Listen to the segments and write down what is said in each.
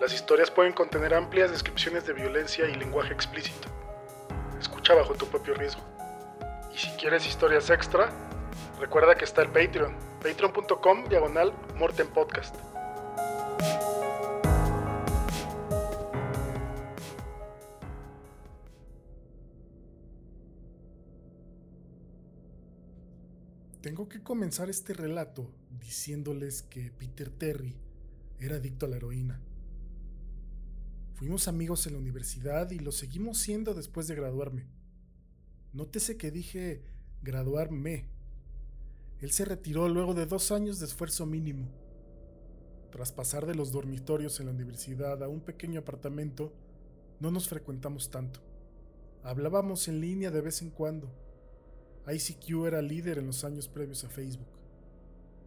Las historias pueden contener amplias descripciones de violencia y lenguaje explícito. Escucha bajo tu propio riesgo. Y si quieres historias extra, recuerda que está el Patreon, patreon.com diagonal Morten Podcast. Tengo que comenzar este relato diciéndoles que Peter Terry era adicto a la heroína. Fuimos amigos en la universidad y lo seguimos siendo después de graduarme. Nótese que dije graduarme. Él se retiró luego de dos años de esfuerzo mínimo. Tras pasar de los dormitorios en la universidad a un pequeño apartamento, no nos frecuentamos tanto. Hablábamos en línea de vez en cuando ICQ era líder en los años previos a Facebook.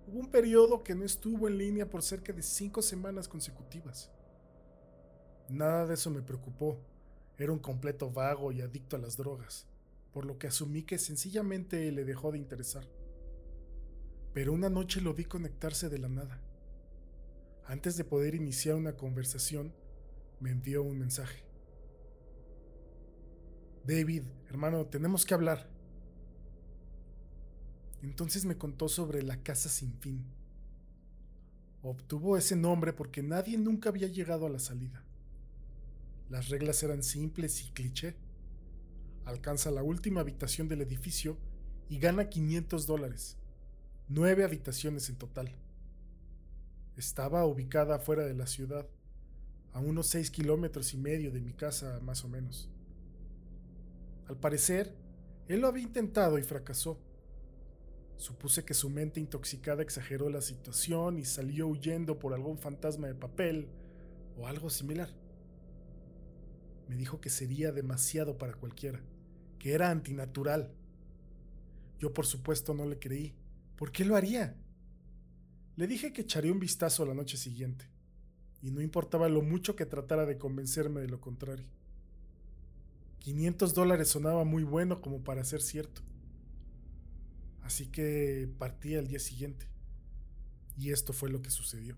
Hubo un periodo que no estuvo en línea por cerca de cinco semanas consecutivas. Nada de eso me preocupó. Era un completo vago y adicto a las drogas, por lo que asumí que sencillamente le dejó de interesar. Pero una noche lo vi conectarse de la nada. Antes de poder iniciar una conversación, me envió un mensaje. David, hermano, tenemos que hablar. Entonces me contó sobre la casa sin fin. Obtuvo ese nombre porque nadie nunca había llegado a la salida. Las reglas eran simples y cliché. Alcanza la última habitación del edificio y gana 500 dólares. Nueve habitaciones en total. Estaba ubicada fuera de la ciudad, a unos seis kilómetros y medio de mi casa más o menos. Al parecer, él lo había intentado y fracasó Supuse que su mente intoxicada exageró la situación y salió huyendo por algún fantasma de papel o algo similar. Me dijo que sería demasiado para cualquiera, que era antinatural. Yo por supuesto no le creí. ¿Por qué lo haría? Le dije que echaría un vistazo la noche siguiente, y no importaba lo mucho que tratara de convencerme de lo contrario. 500 dólares sonaba muy bueno como para ser cierto. Así que partí al día siguiente. Y esto fue lo que sucedió.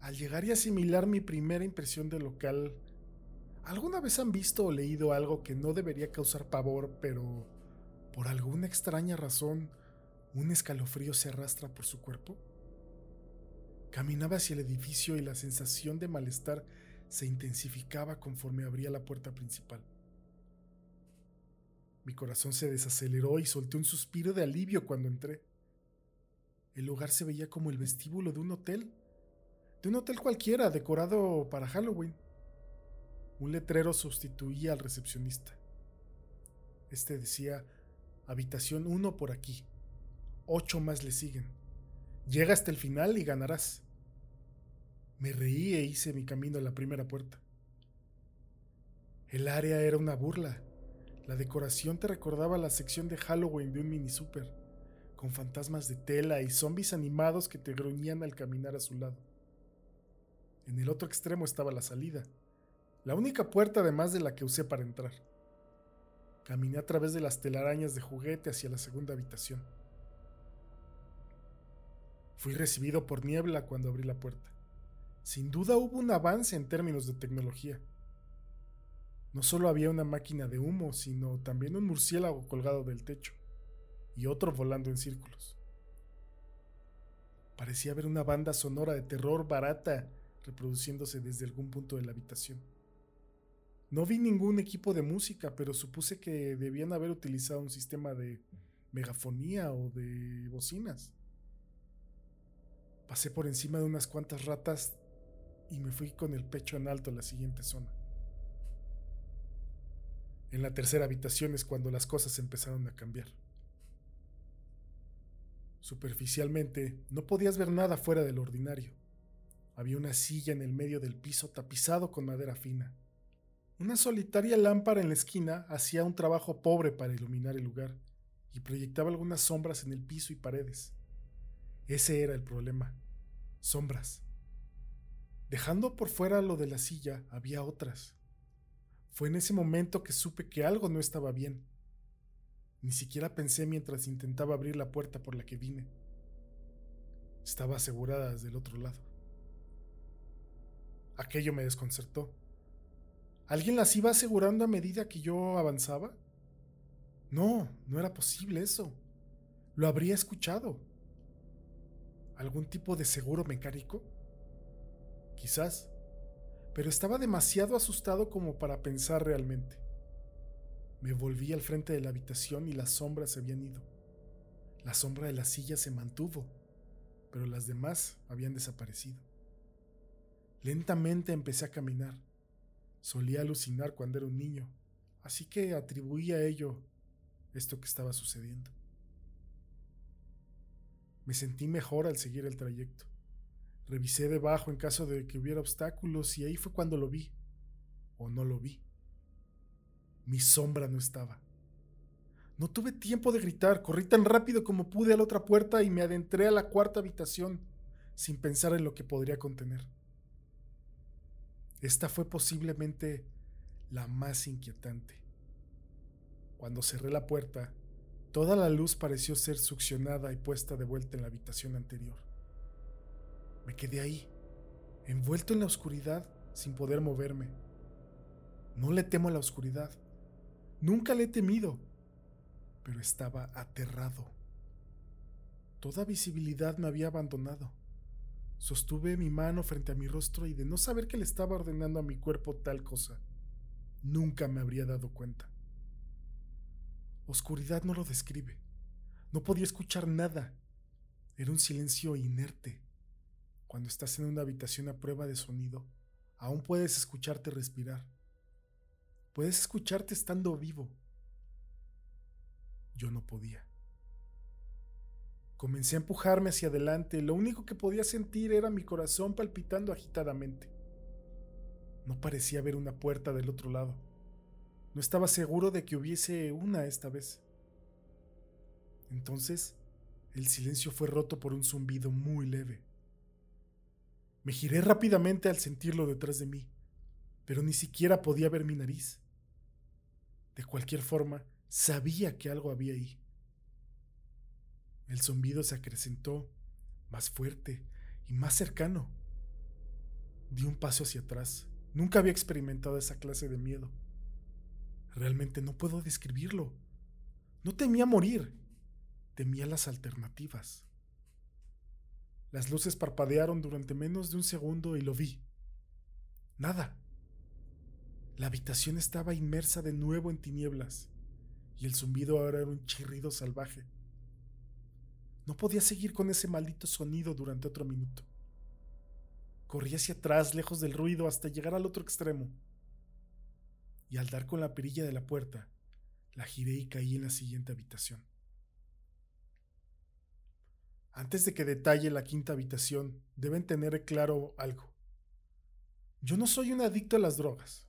Al llegar y asimilar mi primera impresión del local, ¿alguna vez han visto o leído algo que no debería causar pavor, pero por alguna extraña razón un escalofrío se arrastra por su cuerpo? Caminaba hacia el edificio y la sensación de malestar se intensificaba conforme abría la puerta principal. Mi corazón se desaceleró y solté un suspiro de alivio cuando entré. El lugar se veía como el vestíbulo de un hotel, de un hotel cualquiera decorado para Halloween. Un letrero sustituía al recepcionista. Este decía, habitación 1 por aquí. Ocho más le siguen. Llega hasta el final y ganarás. Me reí e hice mi camino a la primera puerta. El área era una burla. La decoración te recordaba la sección de Halloween de un mini super, con fantasmas de tela y zombies animados que te gruñían al caminar a su lado. En el otro extremo estaba la salida, la única puerta además de la que usé para entrar. Caminé a través de las telarañas de juguete hacia la segunda habitación. Fui recibido por niebla cuando abrí la puerta. Sin duda hubo un avance en términos de tecnología. No solo había una máquina de humo, sino también un murciélago colgado del techo y otro volando en círculos. Parecía haber una banda sonora de terror barata reproduciéndose desde algún punto de la habitación. No vi ningún equipo de música, pero supuse que debían haber utilizado un sistema de megafonía o de bocinas. Pasé por encima de unas cuantas ratas y me fui con el pecho en alto a la siguiente zona. En la tercera habitación es cuando las cosas empezaron a cambiar. Superficialmente, no podías ver nada fuera del ordinario. Había una silla en el medio del piso tapizado con madera fina. Una solitaria lámpara en la esquina hacía un trabajo pobre para iluminar el lugar y proyectaba algunas sombras en el piso y paredes. Ese era el problema. Sombras. Dejando por fuera lo de la silla, había otras. Fue en ese momento que supe que algo no estaba bien. Ni siquiera pensé mientras intentaba abrir la puerta por la que vine. Estaba asegurada desde el otro lado. Aquello me desconcertó. ¿Alguien las iba asegurando a medida que yo avanzaba? No, no era posible eso. Lo habría escuchado. ¿Algún tipo de seguro mecánico? Quizás, pero estaba demasiado asustado como para pensar realmente. Me volví al frente de la habitación y las sombras se habían ido. La sombra de la silla se mantuvo, pero las demás habían desaparecido. Lentamente empecé a caminar. Solía alucinar cuando era un niño, así que atribuí a ello esto que estaba sucediendo. Me sentí mejor al seguir el trayecto. Revisé debajo en caso de que hubiera obstáculos y ahí fue cuando lo vi. O no lo vi. Mi sombra no estaba. No tuve tiempo de gritar, corrí tan rápido como pude a la otra puerta y me adentré a la cuarta habitación sin pensar en lo que podría contener. Esta fue posiblemente la más inquietante. Cuando cerré la puerta, Toda la luz pareció ser succionada y puesta de vuelta en la habitación anterior. Me quedé ahí, envuelto en la oscuridad, sin poder moverme. No le temo a la oscuridad. Nunca le he temido, pero estaba aterrado. Toda visibilidad me había abandonado. Sostuve mi mano frente a mi rostro y de no saber que le estaba ordenando a mi cuerpo tal cosa, nunca me habría dado cuenta. Oscuridad no lo describe. No podía escuchar nada. Era un silencio inerte. Cuando estás en una habitación a prueba de sonido, aún puedes escucharte respirar. Puedes escucharte estando vivo. Yo no podía. Comencé a empujarme hacia adelante. Lo único que podía sentir era mi corazón palpitando agitadamente. No parecía haber una puerta del otro lado. No estaba seguro de que hubiese una esta vez. Entonces, el silencio fue roto por un zumbido muy leve. Me giré rápidamente al sentirlo detrás de mí, pero ni siquiera podía ver mi nariz. De cualquier forma, sabía que algo había ahí. El zumbido se acrecentó, más fuerte y más cercano. Di un paso hacia atrás. Nunca había experimentado esa clase de miedo. Realmente no puedo describirlo. No temía morir, temía las alternativas. Las luces parpadearon durante menos de un segundo y lo vi. Nada. La habitación estaba inmersa de nuevo en tinieblas y el zumbido ahora era un chirrido salvaje. No podía seguir con ese maldito sonido durante otro minuto. Corrí hacia atrás, lejos del ruido, hasta llegar al otro extremo y al dar con la perilla de la puerta, la giré y caí en la siguiente habitación. Antes de que detalle la quinta habitación, deben tener claro algo. Yo no soy un adicto a las drogas.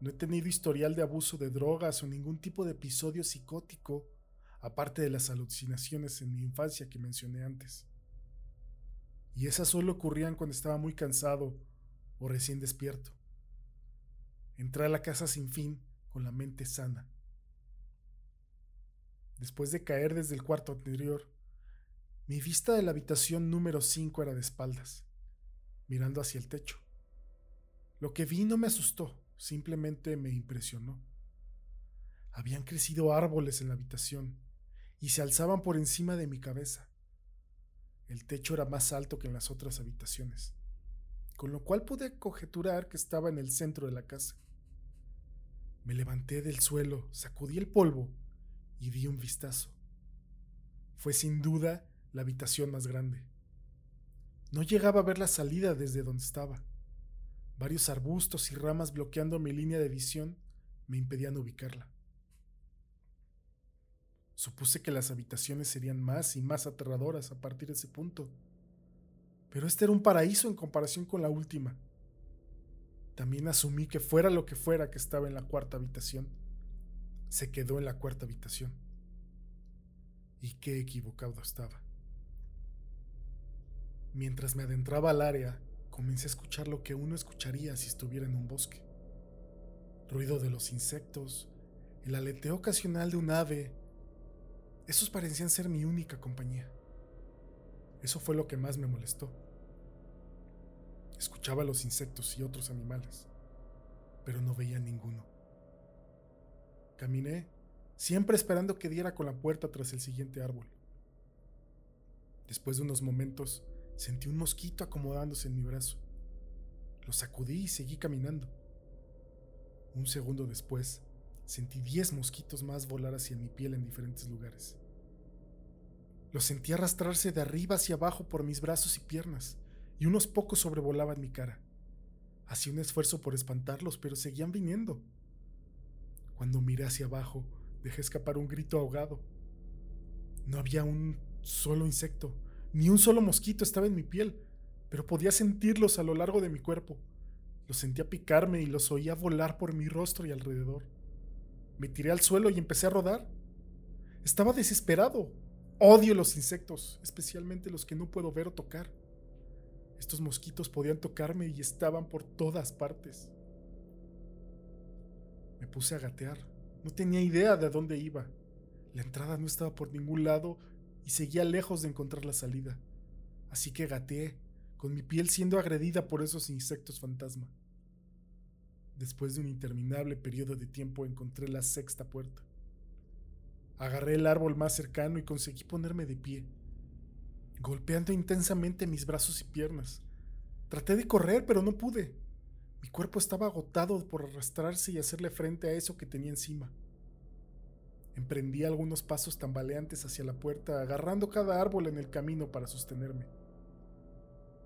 No he tenido historial de abuso de drogas o ningún tipo de episodio psicótico, aparte de las alucinaciones en mi infancia que mencioné antes. Y esas solo ocurrían cuando estaba muy cansado o recién despierto. Entré a la casa sin fin, con la mente sana. Después de caer desde el cuarto anterior, mi vista de la habitación número 5 era de espaldas, mirando hacia el techo. Lo que vi no me asustó, simplemente me impresionó. Habían crecido árboles en la habitación y se alzaban por encima de mi cabeza. El techo era más alto que en las otras habitaciones, con lo cual pude conjeturar que estaba en el centro de la casa. Me levanté del suelo, sacudí el polvo y di un vistazo. Fue sin duda la habitación más grande. No llegaba a ver la salida desde donde estaba. Varios arbustos y ramas bloqueando mi línea de visión me impedían ubicarla. Supuse que las habitaciones serían más y más aterradoras a partir de ese punto. pero este era un paraíso en comparación con la última. También asumí que fuera lo que fuera que estaba en la cuarta habitación, se quedó en la cuarta habitación. Y qué equivocado estaba. Mientras me adentraba al área, comencé a escuchar lo que uno escucharía si estuviera en un bosque. Ruido de los insectos, el aleteo ocasional de un ave. Esos parecían ser mi única compañía. Eso fue lo que más me molestó. Escuchaba los insectos y otros animales, pero no veía ninguno. Caminé, siempre esperando que diera con la puerta tras el siguiente árbol. Después de unos momentos, sentí un mosquito acomodándose en mi brazo. Lo sacudí y seguí caminando. Un segundo después, sentí diez mosquitos más volar hacia mi piel en diferentes lugares. Los sentí arrastrarse de arriba hacia abajo por mis brazos y piernas, y unos pocos sobrevolaban mi cara. Hacía un esfuerzo por espantarlos, pero seguían viniendo. Cuando miré hacia abajo, dejé escapar un grito ahogado. No había un solo insecto, ni un solo mosquito estaba en mi piel, pero podía sentirlos a lo largo de mi cuerpo. Los sentía picarme y los oía volar por mi rostro y alrededor. Me tiré al suelo y empecé a rodar. Estaba desesperado. Odio los insectos, especialmente los que no puedo ver o tocar. Estos mosquitos podían tocarme y estaban por todas partes. Me puse a gatear. No tenía idea de dónde iba. La entrada no estaba por ningún lado y seguía lejos de encontrar la salida. Así que gateé, con mi piel siendo agredida por esos insectos fantasma. Después de un interminable periodo de tiempo encontré la sexta puerta. Agarré el árbol más cercano y conseguí ponerme de pie golpeando intensamente mis brazos y piernas. Traté de correr, pero no pude. Mi cuerpo estaba agotado por arrastrarse y hacerle frente a eso que tenía encima. Emprendí algunos pasos tambaleantes hacia la puerta, agarrando cada árbol en el camino para sostenerme.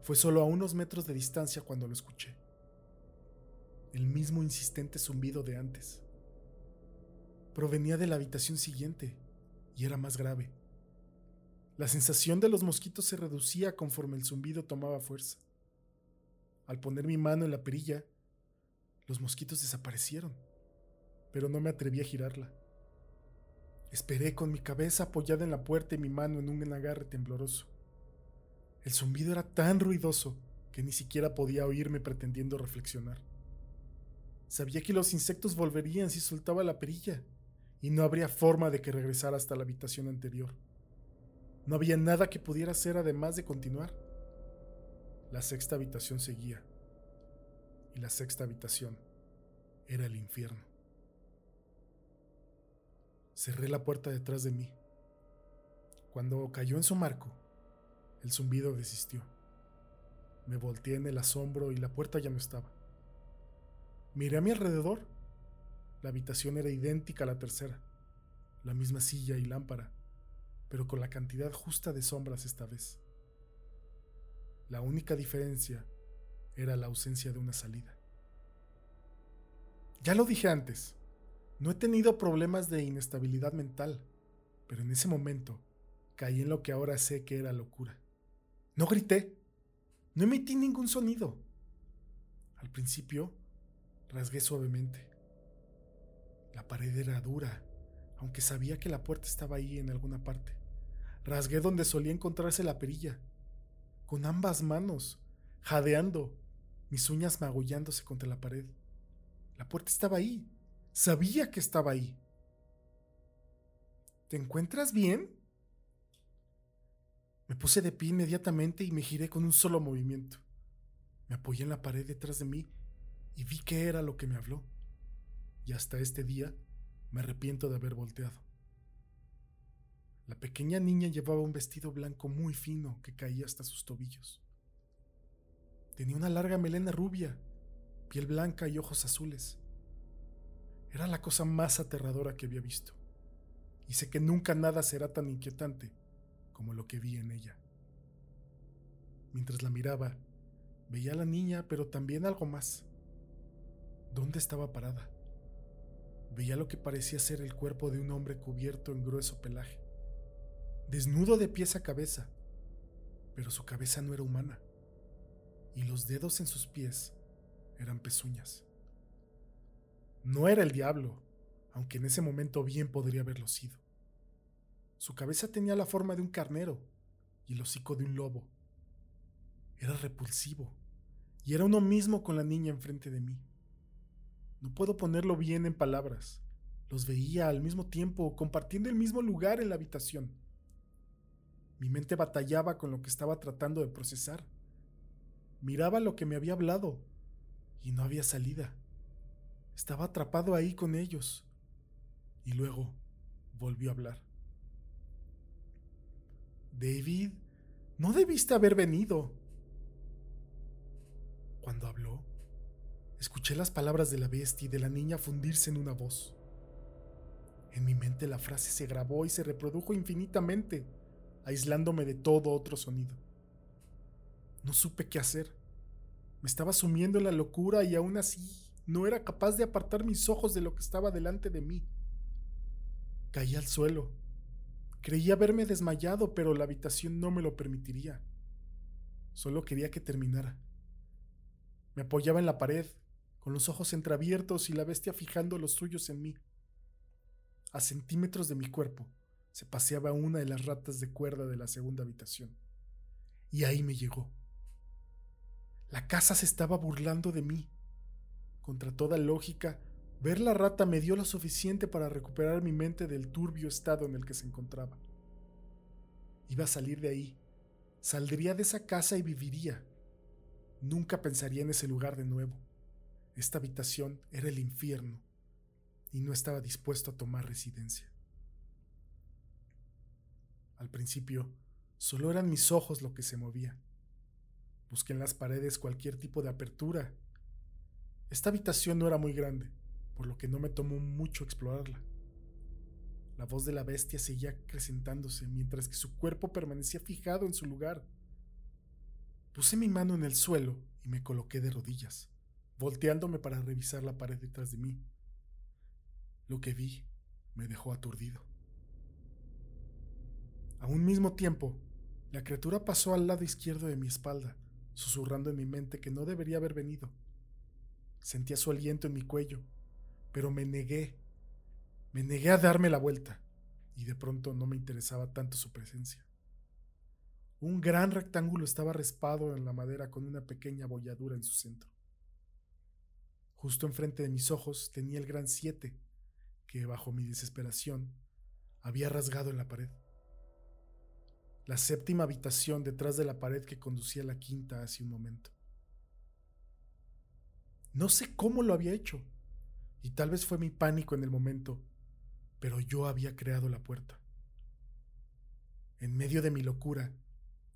Fue solo a unos metros de distancia cuando lo escuché. El mismo insistente zumbido de antes. Provenía de la habitación siguiente y era más grave. La sensación de los mosquitos se reducía conforme el zumbido tomaba fuerza. Al poner mi mano en la perilla, los mosquitos desaparecieron, pero no me atreví a girarla. Esperé con mi cabeza apoyada en la puerta y mi mano en un agarre tembloroso. El zumbido era tan ruidoso que ni siquiera podía oírme pretendiendo reflexionar. Sabía que los insectos volverían si soltaba la perilla, y no habría forma de que regresara hasta la habitación anterior. No había nada que pudiera hacer además de continuar. La sexta habitación seguía. Y la sexta habitación era el infierno. Cerré la puerta detrás de mí. Cuando cayó en su marco, el zumbido desistió. Me volteé en el asombro y la puerta ya no estaba. Miré a mi alrededor. La habitación era idéntica a la tercera. La misma silla y lámpara pero con la cantidad justa de sombras esta vez. La única diferencia era la ausencia de una salida. Ya lo dije antes, no he tenido problemas de inestabilidad mental, pero en ese momento caí en lo que ahora sé que era locura. No grité, no emití ningún sonido. Al principio, rasgué suavemente. La pared era dura, aunque sabía que la puerta estaba ahí en alguna parte. Rasgué donde solía encontrarse la perilla, con ambas manos, jadeando, mis uñas magullándose contra la pared. La puerta estaba ahí. Sabía que estaba ahí. ¿Te encuentras bien? Me puse de pie inmediatamente y me giré con un solo movimiento. Me apoyé en la pared detrás de mí y vi que era lo que me habló. Y hasta este día me arrepiento de haber volteado. La pequeña niña llevaba un vestido blanco muy fino que caía hasta sus tobillos. Tenía una larga melena rubia, piel blanca y ojos azules. Era la cosa más aterradora que había visto, y sé que nunca nada será tan inquietante como lo que vi en ella. Mientras la miraba, veía a la niña, pero también algo más. ¿Dónde estaba parada? Veía lo que parecía ser el cuerpo de un hombre cubierto en grueso pelaje desnudo de pies a cabeza, pero su cabeza no era humana, y los dedos en sus pies eran pezuñas. No era el diablo, aunque en ese momento bien podría haberlo sido. Su cabeza tenía la forma de un carnero y el hocico de un lobo. Era repulsivo, y era uno mismo con la niña enfrente de mí. No puedo ponerlo bien en palabras. Los veía al mismo tiempo, compartiendo el mismo lugar en la habitación. Mi mente batallaba con lo que estaba tratando de procesar. Miraba lo que me había hablado y no había salida. Estaba atrapado ahí con ellos. Y luego volvió a hablar. David, no debiste haber venido. Cuando habló, escuché las palabras de la bestia y de la niña fundirse en una voz. En mi mente la frase se grabó y se reprodujo infinitamente, aislándome de todo otro sonido. No supe qué hacer. Me estaba sumiendo en la locura y aún así no era capaz de apartar mis ojos de lo que estaba delante de mí. Caí al suelo. Creí haberme desmayado, pero la habitación no me lo permitiría. Solo quería que terminara. Me apoyaba en la pared, con los ojos entreabiertos y la bestia fijando los suyos en mí. A centímetros de mi cuerpo se paseaba una de las ratas de cuerda de la segunda habitación. Y ahí me llegó. La casa se estaba burlando de mí. Contra toda lógica, ver la rata me dio lo suficiente para recuperar mi mente del turbio estado en el que se encontraba. Iba a salir de ahí, saldría de esa casa y viviría. Nunca pensaría en ese lugar de nuevo. Esta habitación era el infierno y no estaba dispuesto a tomar residencia. Al principio, solo eran mis ojos lo que se movía. Busqué en las paredes cualquier tipo de apertura esta habitación no era muy grande, por lo que no me tomó mucho explorarla. La voz de la bestia seguía acrecentándose mientras que su cuerpo permanecía fijado en su lugar. Puse mi mano en el suelo y me coloqué de rodillas, volteándome para revisar la pared detrás de mí. Lo que vi me dejó aturdido. A un mismo tiempo, la criatura pasó al lado izquierdo de mi espalda, susurrando en mi mente que no debería haber venido. Sentía su aliento en mi cuello, pero me negué. Me negué a darme la vuelta, y de pronto no me interesaba tanto su presencia. Un gran rectángulo estaba respado en la madera con una pequeña bolladura en su centro. Justo enfrente de mis ojos tenía el gran siete, que bajo mi desesperación había rasgado en la pared. La séptima habitación detrás de la pared que conducía a la quinta hace un momento. No sé cómo lo había hecho. Y tal vez fue mi pánico en el momento, pero yo había creado la puerta. En medio de mi locura,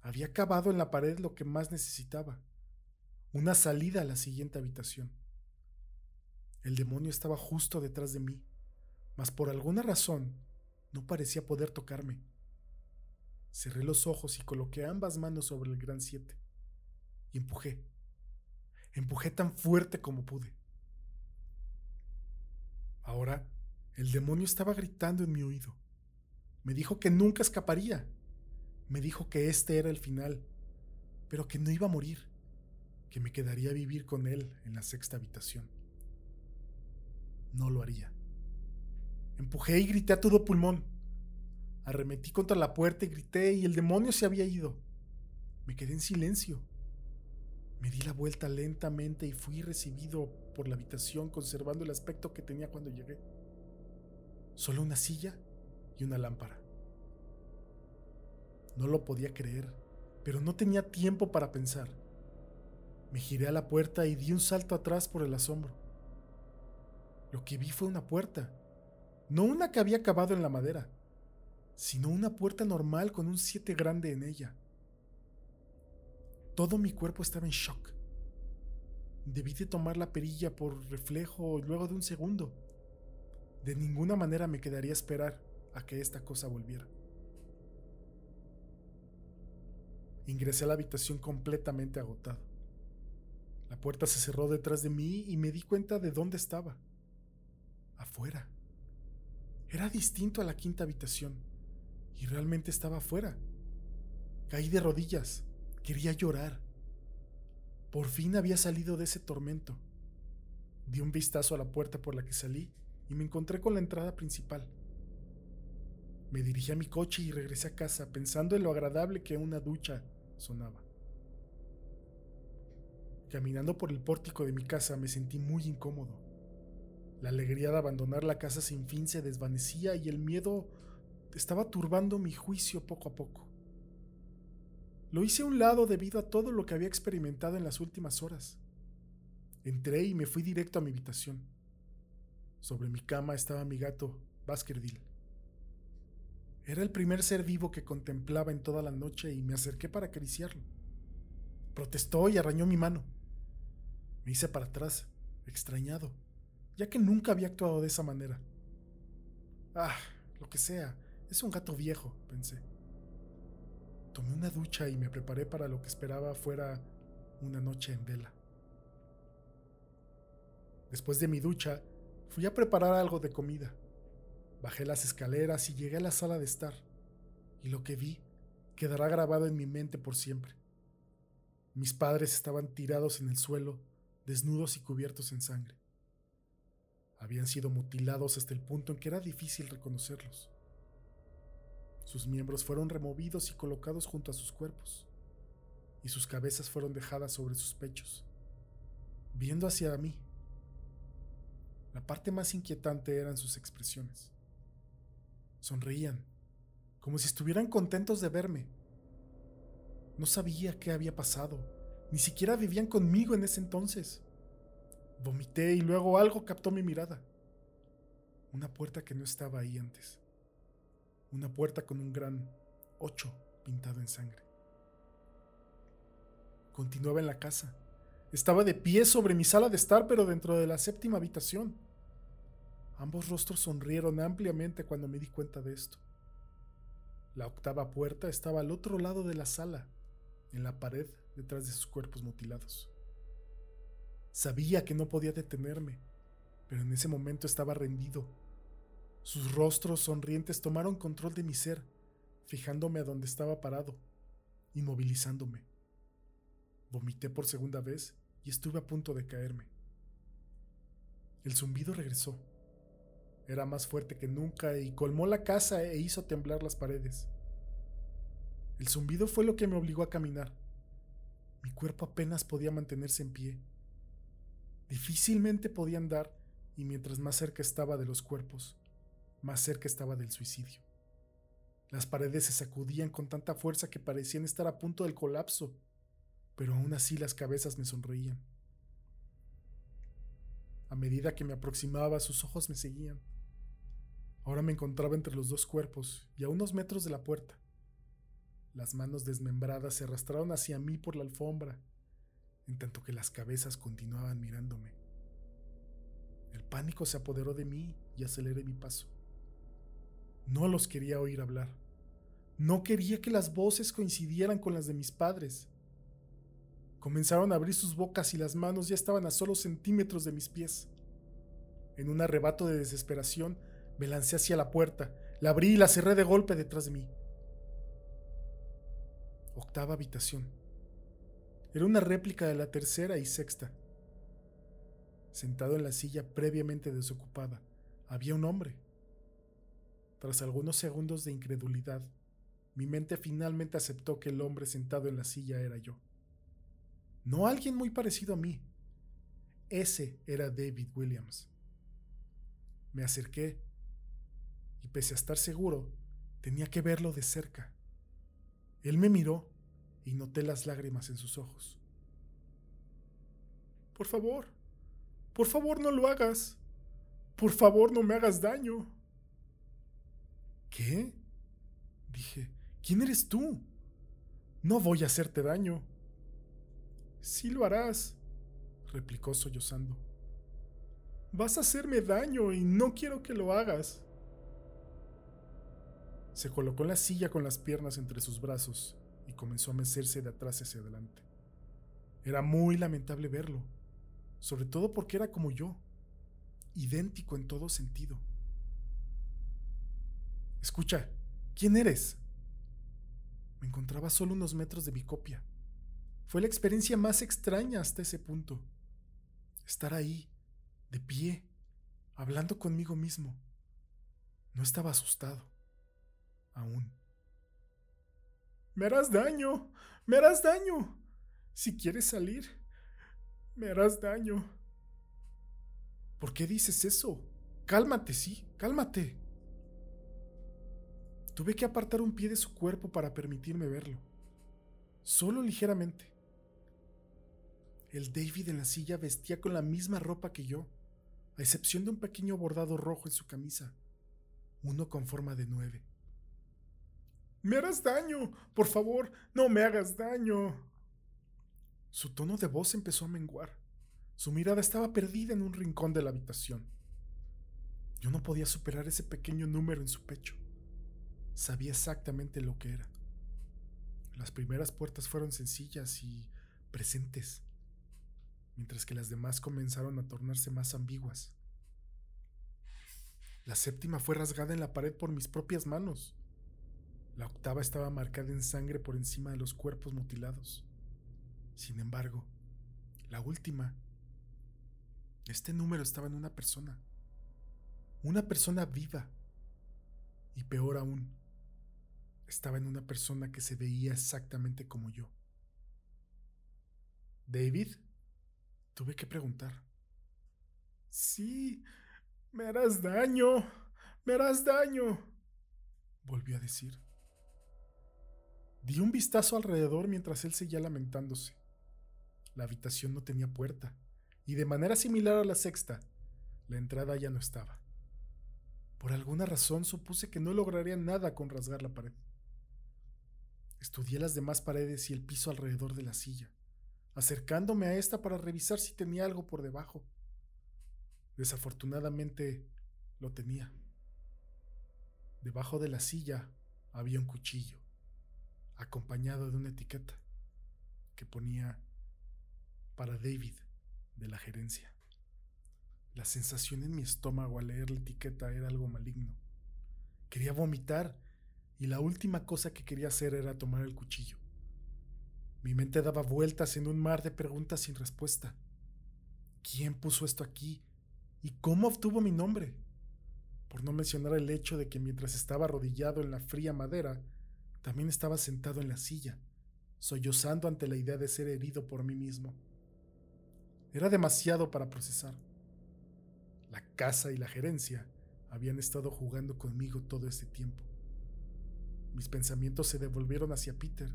había cavado en la pared lo que más necesitaba, una salida a la siguiente habitación. El demonio estaba justo detrás de mí, mas por alguna razón no parecía poder tocarme. Cerré los ojos y coloqué ambas manos sobre el gran siete y empujé. Empujé tan fuerte como pude. Ahora, el demonio estaba gritando en mi oído. Me dijo que nunca escaparía. Me dijo que este era el final, pero que no iba a morir, que me quedaría a vivir con él en la sexta habitación. No lo haría. Empujé y grité a todo pulmón. Arremetí contra la puerta y grité y el demonio se había ido. Me quedé en silencio. Me di la vuelta lentamente y fui recibido por la habitación conservando el aspecto que tenía cuando llegué. Solo una silla y una lámpara. No lo podía creer, pero no tenía tiempo para pensar. Me giré a la puerta y di un salto atrás por el asombro. Lo que vi fue una puerta, no una que había acabado en la madera, sino una puerta normal con un siete grande en ella. Todo mi cuerpo estaba en shock. Debí de tomar la perilla por reflejo luego de un segundo. De ninguna manera me quedaría esperar a que esta cosa volviera. Ingresé a la habitación completamente agotado. La puerta se cerró detrás de mí y me di cuenta de dónde estaba. Afuera. Era distinto a la quinta habitación y realmente estaba afuera. Caí de rodillas. Quería llorar. Por fin había salido de ese tormento. Di un vistazo a la puerta por la que salí y me encontré con la entrada principal. Me dirigí a mi coche y regresé a casa pensando en lo agradable que una ducha sonaba. Caminando por el pórtico de mi casa me sentí muy incómodo. La alegría de abandonar la casa sin fin se desvanecía y el miedo estaba turbando mi juicio poco a poco. Lo hice a un lado debido a todo lo que había experimentado en las últimas horas. Entré y me fui directo a mi habitación. Sobre mi cama estaba mi gato, Baskerville. Era el primer ser vivo que contemplaba en toda la noche y me acerqué para acariciarlo. Protestó y arrañó mi mano. Me hice para atrás, extrañado, ya que nunca había actuado de esa manera. Ah, lo que sea, es un gato viejo, pensé. Tomé una ducha y me preparé para lo que esperaba fuera una noche en vela. Después de mi ducha, fui a preparar algo de comida. Bajé las escaleras y llegué a la sala de estar, y lo que vi quedará grabado en mi mente por siempre. Mis padres estaban tirados en el suelo, desnudos y cubiertos en sangre. Habían sido mutilados hasta el punto en que era difícil reconocerlos. Sus miembros fueron removidos y colocados junto a sus cuerpos, y sus cabezas fueron dejadas sobre sus pechos, viendo hacia mí. La parte más inquietante eran sus expresiones. Sonreían, como si estuvieran contentos de verme. No sabía qué había pasado, ni siquiera vivían conmigo en ese entonces. Vomité y luego algo captó mi mirada. Una puerta que no estaba ahí antes. Una puerta con un gran 8 pintado en sangre. Continuaba en la casa. Estaba de pie sobre mi sala de estar, pero dentro de la séptima habitación. Ambos rostros sonrieron ampliamente cuando me di cuenta de esto. La octava puerta estaba al otro lado de la sala, en la pared detrás de sus cuerpos mutilados. Sabía que no podía detenerme, pero en ese momento estaba rendido. Sus rostros sonrientes tomaron control de mi ser, fijándome a donde estaba parado, inmovilizándome. Vomité por segunda vez y estuve a punto de caerme. El zumbido regresó era más fuerte que nunca y colmó la casa e hizo temblar las paredes. El zumbido fue lo que me obligó a caminar. Mi cuerpo apenas podía mantenerse en pie. Difícilmente podía andar y mientras más cerca estaba de los cuerpos, más cerca estaba del suicidio. Las paredes se sacudían con tanta fuerza que parecían estar a punto del colapso, pero aún así las cabezas me sonreían. A medida que me aproximaba, sus ojos me seguían. Ahora me encontraba entre los dos cuerpos y a unos metros de la puerta. Las manos desmembradas se arrastraron hacia mí por la alfombra, en tanto que las cabezas continuaban mirándome. El pánico se apoderó de mí y aceleré mi paso. No los quería oír hablar. No quería que las voces coincidieran con las de mis padres. Comenzaron a abrir sus bocas y las manos ya estaban a solo centímetros de mis pies. En un arrebato de desesperación, me lancé hacia la puerta, la abrí y la cerré de golpe detrás de mí. Octava habitación. Era una réplica de la tercera y sexta. Sentado en la silla previamente desocupada, había un hombre. Tras algunos segundos de incredulidad, mi mente finalmente aceptó que el hombre sentado en la silla era yo. No alguien muy parecido a mí. Ese era David Williams. Me acerqué y pese a estar seguro, tenía que verlo de cerca. Él me miró y noté las lágrimas en sus ojos. Por favor, por favor no lo hagas. Por favor no me hagas daño. ¿Qué? Dije, ¿quién eres tú? No voy a hacerte daño. Sí lo harás, replicó sollozando. Vas a hacerme daño y no quiero que lo hagas. Se colocó en la silla con las piernas entre sus brazos y comenzó a mecerse de atrás hacia adelante. Era muy lamentable verlo, sobre todo porque era como yo, idéntico en todo sentido. Escucha, ¿quién eres? Me encontraba solo unos metros de mi copia. Fue la experiencia más extraña hasta ese punto. Estar ahí, de pie, hablando conmigo mismo. No estaba asustado. Aún. Me harás daño. Me harás daño. Si quieres salir, me harás daño. ¿Por qué dices eso? Cálmate, sí, cálmate. Tuve que apartar un pie de su cuerpo para permitirme verlo. Solo ligeramente. El David en la silla vestía con la misma ropa que yo, a excepción de un pequeño bordado rojo en su camisa, uno con forma de nueve. Me harás daño, por favor, no me hagas daño. Su tono de voz empezó a menguar. Su mirada estaba perdida en un rincón de la habitación. Yo no podía superar ese pequeño número en su pecho. Sabía exactamente lo que era. Las primeras puertas fueron sencillas y presentes, mientras que las demás comenzaron a tornarse más ambiguas. La séptima fue rasgada en la pared por mis propias manos. La octava estaba marcada en sangre por encima de los cuerpos mutilados. Sin embargo, la última, este número estaba en una persona. Una persona viva. Y peor aún, estaba en una persona que se veía exactamente como yo. ¿David? Tuve que preguntar. Sí, me harás daño, me harás daño, volvió a decir. Di un vistazo alrededor mientras él seguía lamentándose. La habitación no tenía puerta, y de manera similar a la sexta, la entrada ya no estaba. Por alguna razón supuse que no lograría nada con rasgar la pared. Estudié las demás paredes y el piso alrededor de la silla, acercándome a esta para revisar si tenía algo por debajo. Desafortunadamente lo tenía. Debajo de la silla había un cuchillo, acompañado de una etiqueta que ponía para David de la gerencia. La sensación en mi estómago al leer la etiqueta era algo maligno. Quería vomitar y la última cosa que quería hacer era tomar el cuchillo. Mi mente daba vueltas en un mar de preguntas sin respuesta. ¿Quién puso esto aquí? ¿Y cómo obtuvo mi nombre? Por no mencionar el hecho de que mientras estaba arrodillado en la fría madera, también estaba sentado en la silla, sollozando ante la idea de ser herido por mí mismo. Era demasiado para procesar. La casa y la gerencia habían estado jugando conmigo todo este tiempo. Mis pensamientos se devolvieron hacia Peter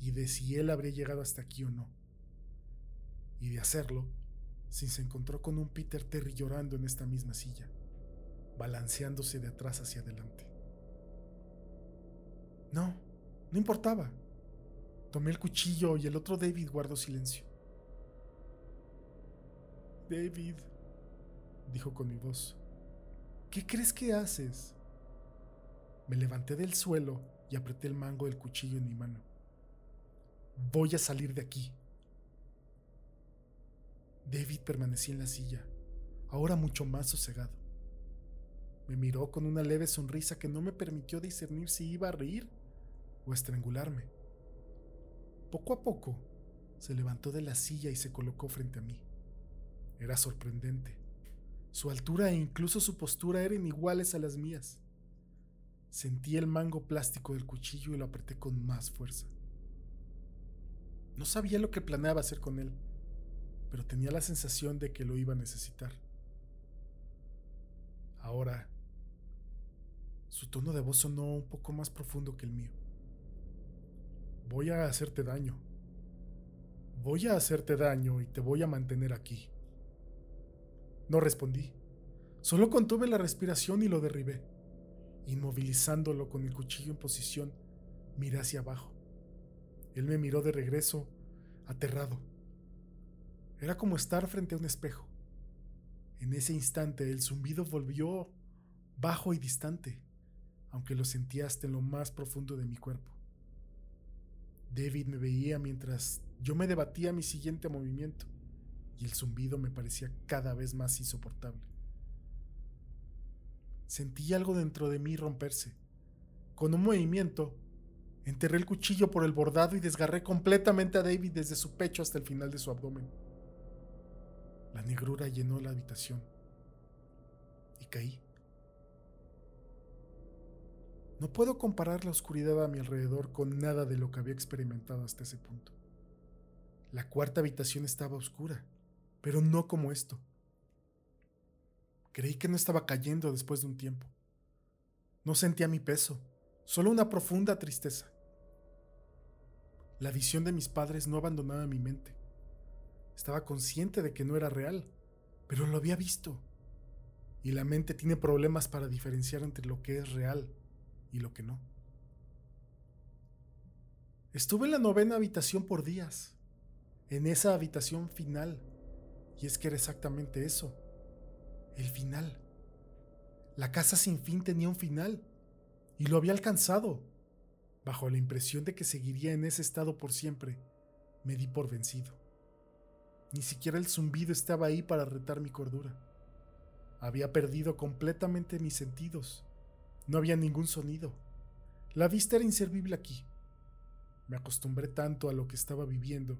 y de si él habría llegado hasta aquí o no. Y de hacerlo, si se encontró con un Peter Terry llorando en esta misma silla, balanceándose de atrás hacia adelante. No, no importaba. Tomé el cuchillo y el otro David guardó silencio. David, dijo con mi voz, ¿qué crees que haces? Me levanté del suelo y apreté el mango del cuchillo en mi mano. Voy a salir de aquí. David permanecía en la silla, ahora mucho más sosegado. Me miró con una leve sonrisa que no me permitió discernir si iba a reír o estrangularme. Poco a poco, se levantó de la silla y se colocó frente a mí. Era sorprendente. Su altura e incluso su postura eran iguales a las mías. Sentí el mango plástico del cuchillo y lo apreté con más fuerza. No sabía lo que planeaba hacer con él, pero tenía la sensación de que lo iba a necesitar. Ahora, su tono de voz sonó un poco más profundo que el mío. Voy a hacerte daño. Voy a hacerte daño y te voy a mantener aquí. No respondí. Solo contuve la respiración y lo derribé. Inmovilizándolo con el cuchillo en posición, miré hacia abajo. Él me miró de regreso, aterrado. Era como estar frente a un espejo. En ese instante el zumbido volvió bajo y distante, aunque lo sentía hasta en lo más profundo de mi cuerpo. David me veía mientras yo me debatía mi siguiente movimiento, y el zumbido me parecía cada vez más insoportable. Sentí algo dentro de mí romperse. Con un movimiento, Enterré el cuchillo por el bordado y desgarré completamente a David desde su pecho hasta el final de su abdomen. La negrura llenó la habitación y caí. No puedo comparar la oscuridad a mi alrededor con nada de lo que había experimentado hasta ese punto. La cuarta habitación estaba oscura, pero no como esto. Creí que no estaba cayendo después de un tiempo. No sentía mi peso, solo una profunda tristeza. La visión de mis padres no abandonaba mi mente. Estaba consciente de que no era real, pero lo había visto. Y la mente tiene problemas para diferenciar entre lo que es real y lo que no. Estuve en la novena habitación por días, en esa habitación final, y es que era exactamente eso, el final. La casa sin fin tenía un final, y lo había alcanzado. Bajo la impresión de que seguiría en ese estado por siempre, me di por vencido. Ni siquiera el zumbido estaba ahí para retar mi cordura. Había perdido completamente mis sentidos. No había ningún sonido. La vista era inservible aquí. Me acostumbré tanto a lo que estaba viviendo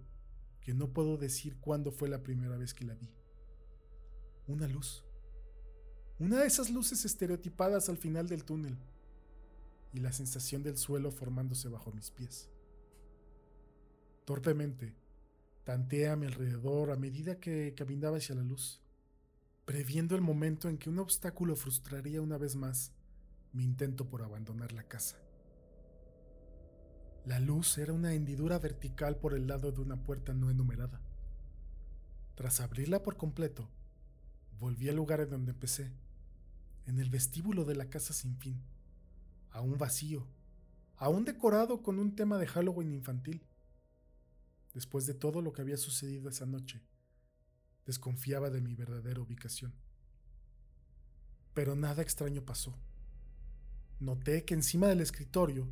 que no puedo decir cuándo fue la primera vez que la vi. Una luz. Una de esas luces estereotipadas al final del túnel. Y la sensación del suelo formándose bajo mis pies. Torpemente, tanteé a mi alrededor a medida que caminaba hacia la luz, previendo el momento en que un obstáculo frustraría una vez más mi intento por abandonar la casa. La luz era una hendidura vertical por el lado de una puerta no enumerada. Tras abrirla por completo, volví al lugar en donde empecé, en el vestíbulo de la casa sin fin, aún vacío, aún decorado con un tema de Halloween infantil. Después de todo lo que había sucedido esa noche, desconfiaba de mi verdadera ubicación. Pero nada extraño pasó. Noté que encima del escritorio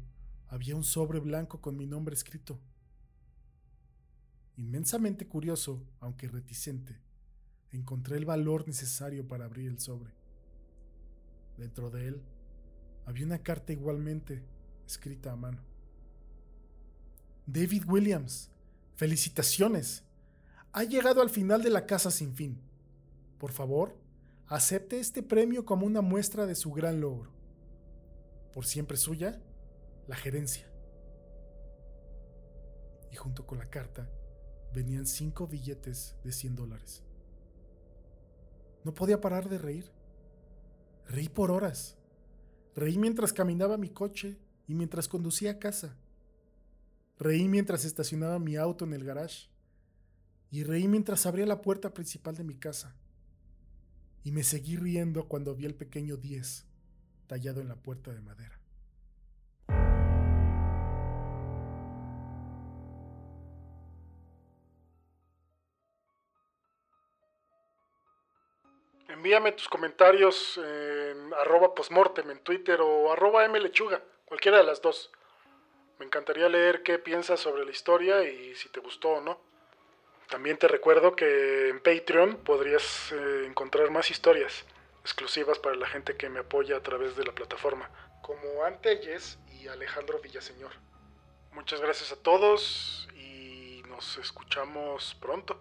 había un sobre blanco con mi nombre escrito. Inmensamente curioso, aunque reticente, encontré el valor necesario para abrir el sobre. Dentro de él había una carta igualmente escrita a mano. David Williams, felicitaciones. Ha llegado al final de la casa sin fin. Por favor, acepte este premio como una muestra de su gran logro por siempre suya, la gerencia. Y junto con la carta venían cinco billetes de 100 dólares. No podía parar de reír. Reí por horas. Reí mientras caminaba mi coche y mientras conducía a casa. Reí mientras estacionaba mi auto en el garage. Y reí mientras abría la puerta principal de mi casa. Y me seguí riendo cuando vi el pequeño 10 tallado en la puerta de madera. Envíame tus comentarios en arroba postmortem en Twitter o arroba mlechuga, cualquiera de las dos. Me encantaría leer qué piensas sobre la historia y si te gustó o no. También te recuerdo que en Patreon podrías eh, encontrar más historias exclusivas para la gente que me apoya a través de la plataforma, como Antelles y Alejandro Villaseñor. Muchas gracias a todos y nos escuchamos pronto.